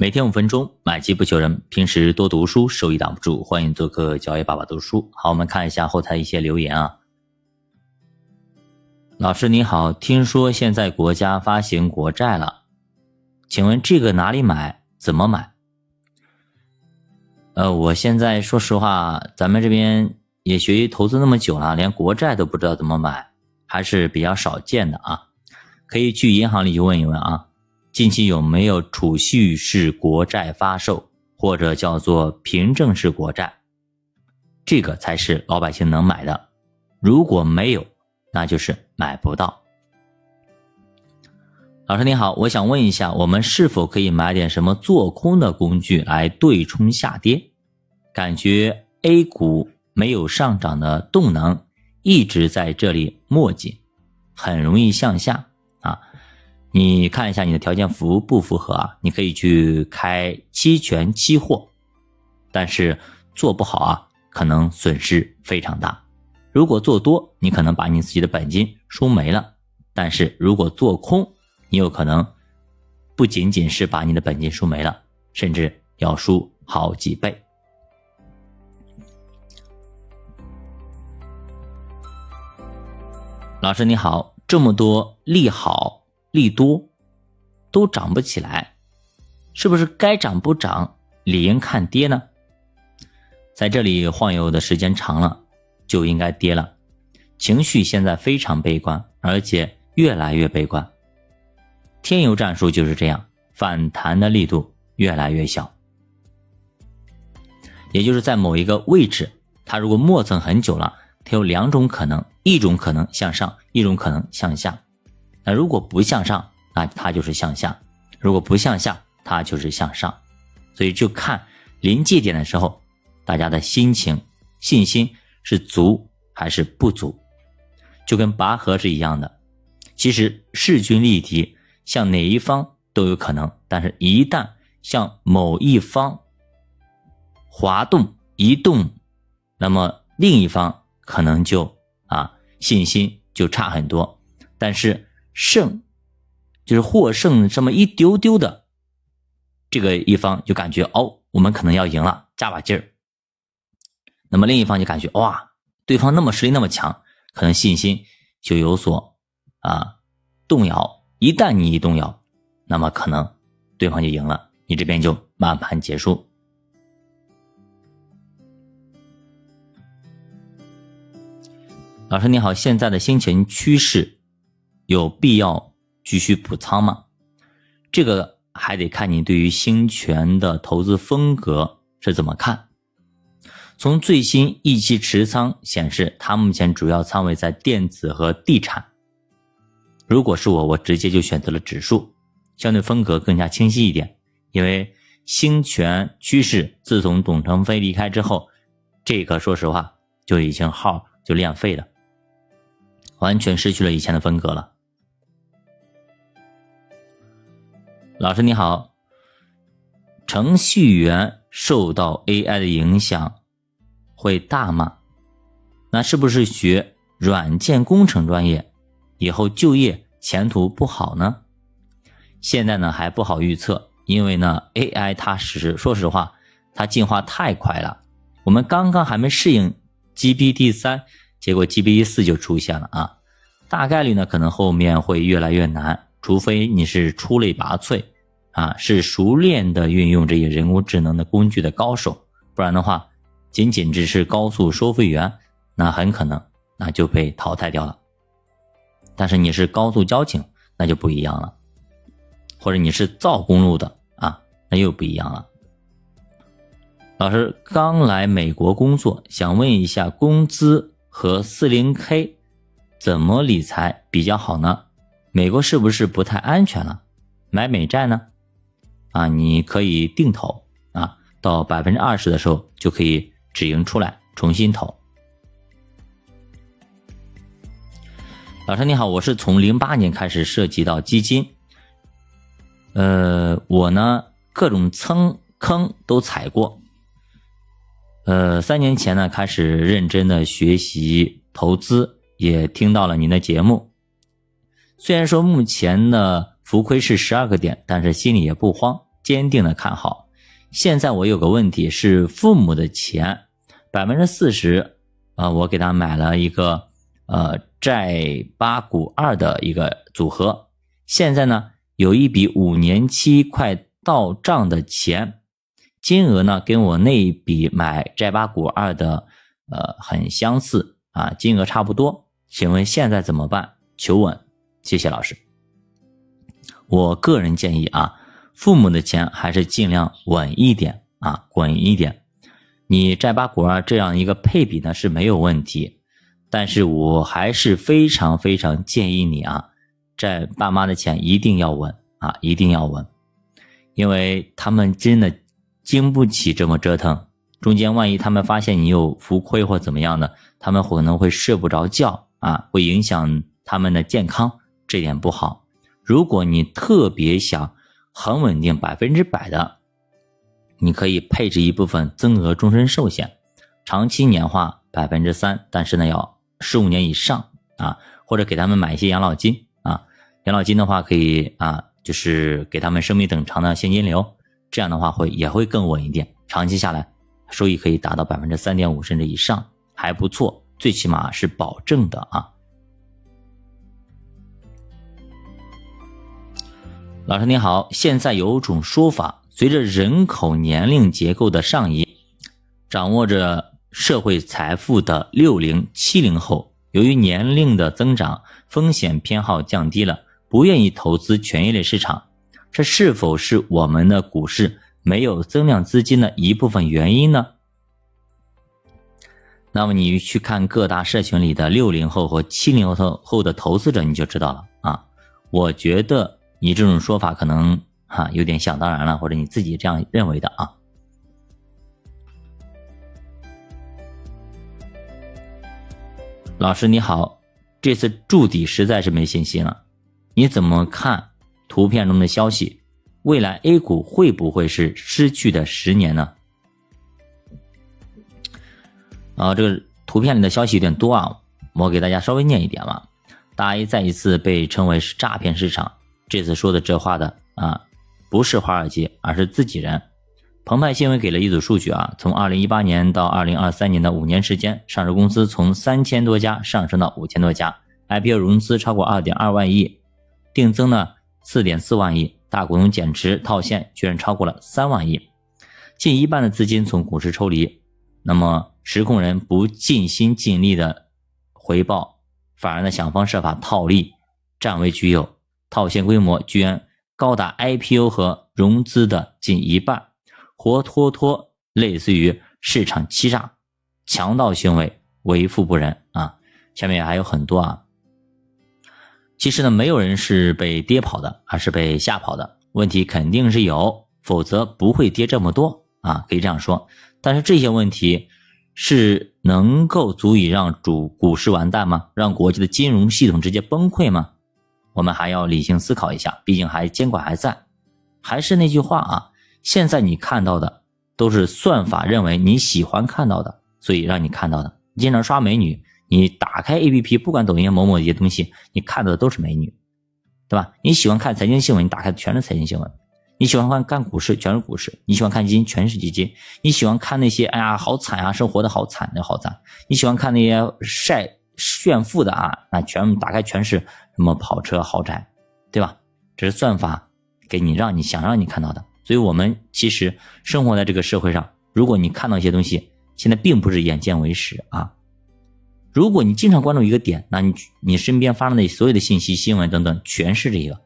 每天五分钟，买基不求人。平时多读书，收益挡不住。欢迎做客教育爸爸读书。好，我们看一下后台一些留言啊。老师你好，听说现在国家发行国债了，请问这个哪里买？怎么买？呃，我现在说实话，咱们这边也学习投资那么久了，连国债都不知道怎么买，还是比较少见的啊。可以去银行里去问一问啊。近期有没有储蓄式国债发售，或者叫做凭证式国债？这个才是老百姓能买的。如果没有，那就是买不到。老师你好，我想问一下，我们是否可以买点什么做空的工具来对冲下跌？感觉 A 股没有上涨的动能，一直在这里磨叽，很容易向下。你看一下你的条件符不符合啊？你可以去开期权期货，但是做不好啊，可能损失非常大。如果做多，你可能把你自己的本金输没了；但是如果做空，你有可能不仅仅是把你的本金输没了，甚至要输好几倍。老师你好，这么多利好。利多都涨不起来，是不是该涨不涨，理应看跌呢？在这里晃悠的时间长了，就应该跌了。情绪现在非常悲观，而且越来越悲观。天游战术就是这样，反弹的力度越来越小。也就是在某一个位置，它如果磨蹭很久了，它有两种可能：一种可能向上，一种可能向下。那如果不向上，那它就是向下；如果不向下，它就是向上。所以就看临界点的时候，大家的心情、信心是足还是不足，就跟拔河是一样的。其实势均力敌，向哪一方都有可能，但是一旦向某一方滑动、移动，那么另一方可能就啊信心就差很多。但是。胜，就是获胜这么一丢丢的，这个一方就感觉哦，我们可能要赢了，加把劲儿。那么另一方就感觉哇，对方那么实力那么强，可能信心就有所啊动摇。一旦你一动摇，那么可能对方就赢了，你这边就满盘结束。老师你好，现在的心情趋势。有必要继续补仓吗？这个还得看你对于兴全的投资风格是怎么看。从最新一期持仓显示，它目前主要仓位在电子和地产。如果是我，我直接就选择了指数，相对风格更加清晰一点。因为兴全趋势自从董承飞离开之后，这个说实话就已经号就练废了，完全失去了以前的风格了。老师你好，程序员受到 AI 的影响会大吗？那是不是学软件工程专业以后就业前途不好呢？现在呢还不好预测，因为呢 AI 它是说实话，它进化太快了，我们刚刚还没适应 GPT 三，结果 GPT 四就出现了啊，大概率呢可能后面会越来越难。除非你是出类拔萃，啊，是熟练的运用这些人工智能的工具的高手，不然的话，仅仅只是高速收费员，那很可能那就被淘汰掉了。但是你是高速交警，那就不一样了，或者你是造公路的啊，那又不一样了。老师刚来美国工作，想问一下，工资和四零 K 怎么理财比较好呢？美国是不是不太安全了？买美债呢？啊，你可以定投啊，到百分之二十的时候就可以止盈出来，重新投。老师你好，我是从零八年开始涉及到基金，呃，我呢各种蹭坑都踩过，呃，三年前呢开始认真的学习投资，也听到了您的节目。虽然说目前呢浮亏是十二个点，但是心里也不慌，坚定的看好。现在我有个问题是，父母的钱百分之四十，啊，我给他买了一个呃债八股二的一个组合。现在呢，有一笔五年期快到账的钱，金额呢跟我那一笔买债八股二的呃很相似啊，金额差不多。请问现在怎么办？求稳，谢谢老师。我个人建议啊。父母的钱还是尽量稳一点啊，稳一点。你债八股二这样一个配比呢是没有问题，但是我还是非常非常建议你啊，债爸妈的钱一定要稳啊，一定要稳，因为他们真的经不起这么折腾。中间万一他们发现你有浮亏或怎么样的，他们可能会睡不着觉啊，会影响他们的健康，这点不好。如果你特别想，很稳定，百分之百的，你可以配置一部分增额终身寿险，长期年化百分之三，但是呢要十五年以上啊，或者给他们买一些养老金啊，养老金的话可以啊，就是给他们生命等长的现金流，这样的话会也会更稳一点，长期下来收益可以达到百分之三点五甚至以上，还不错，最起码是保证的啊。老师你好，现在有种说法，随着人口年龄结构的上移，掌握着社会财富的六零七零后，由于年龄的增长，风险偏好降低了，不愿意投资权益类市场，这是否是我们的股市没有增量资金的一部分原因呢？那么你去看各大社群里的六零后和七零后后的投资者，你就知道了啊。我觉得。你这种说法可能哈有点想当然了，或者你自己这样认为的啊。老师你好，这次筑底实在是没信心了，你怎么看图片中的消息？未来 A 股会不会是失去的十年呢？啊，这个图片里的消息有点多啊，我给大家稍微念一点吧。大 A 再一次被称为是诈骗市场。这次说的这话的啊，不是华尔街，而是自己人。澎湃新闻给了一组数据啊，从二零一八年到二零二三年的五年时间，上市公司从三千多家上升到五千多家，IPO 融资超过二点二万亿，定增呢四点四万亿，大股东减持套现居然超过了三万亿，近一半的资金从股市抽离。那么实控人不尽心尽力的回报，反而呢想方设法套利，占为己有。套现规模居然高达 IPO 和融资的近一半，活脱脱类似于市场欺诈、强盗行为，为富不仁啊！下面还有很多啊。其实呢，没有人是被跌跑的，而是被吓跑的。问题肯定是有，否则不会跌这么多啊，可以这样说。但是这些问题是能够足以让主股市完蛋吗？让国际的金融系统直接崩溃吗？我们还要理性思考一下，毕竟还监管还在。还是那句话啊，现在你看到的都是算法认为你喜欢看到的，所以让你看到的。经常刷美女，你打开 APP，不管抖音某某一些东西，你看到的都是美女，对吧？你喜欢看财经新闻，你打开的全是财经新闻；你喜欢看干股市，全是股市；你喜欢看基金，全是基金；你喜欢看那些哎呀好惨啊，生活的好惨的好惨；你喜欢看那些晒炫富的啊，那全打开全是。什么跑车豪宅，对吧？这是算法给你让你想让你看到的。所以，我们其实生活在这个社会上，如果你看到一些东西，现在并不是眼见为实啊。如果你经常关注一个点，那你你身边发生的所有的信息、新闻等等，全是这个。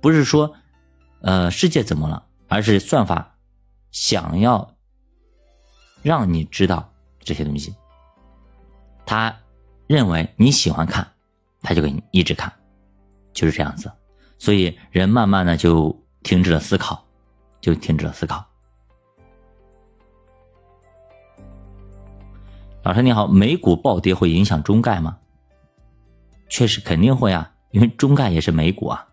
不是说，呃，世界怎么了，而是算法想要让你知道这些东西。他认为你喜欢看。他就给你一直看，就是这样子，所以人慢慢的就停止了思考，就停止了思考。老师你好，美股暴跌会影响中概吗？确实肯定会啊，因为中概也是美股啊。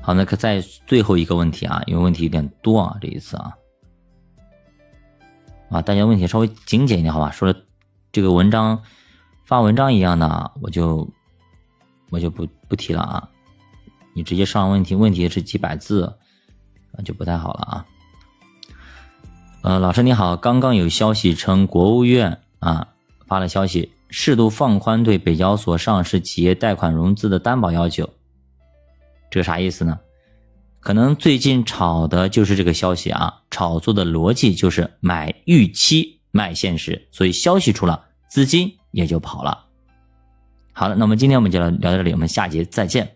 好，那可在最后一个问题啊，因为问题有点多啊，这一次啊，啊，大家问题稍微精简一点好吧，说的。这个文章发文章一样的，我就我就不不提了啊。你直接上问题，问题是几百字，啊，就不太好了啊。呃，老师你好，刚刚有消息称国务院啊发了消息，适度放宽对北交所上市企业贷款融资的担保要求，这个啥意思呢？可能最近炒的就是这个消息啊，炒作的逻辑就是买预期卖现实，所以消息出了，资金也就跑了。好了，那么今天我们就聊到这里，我们下节再见。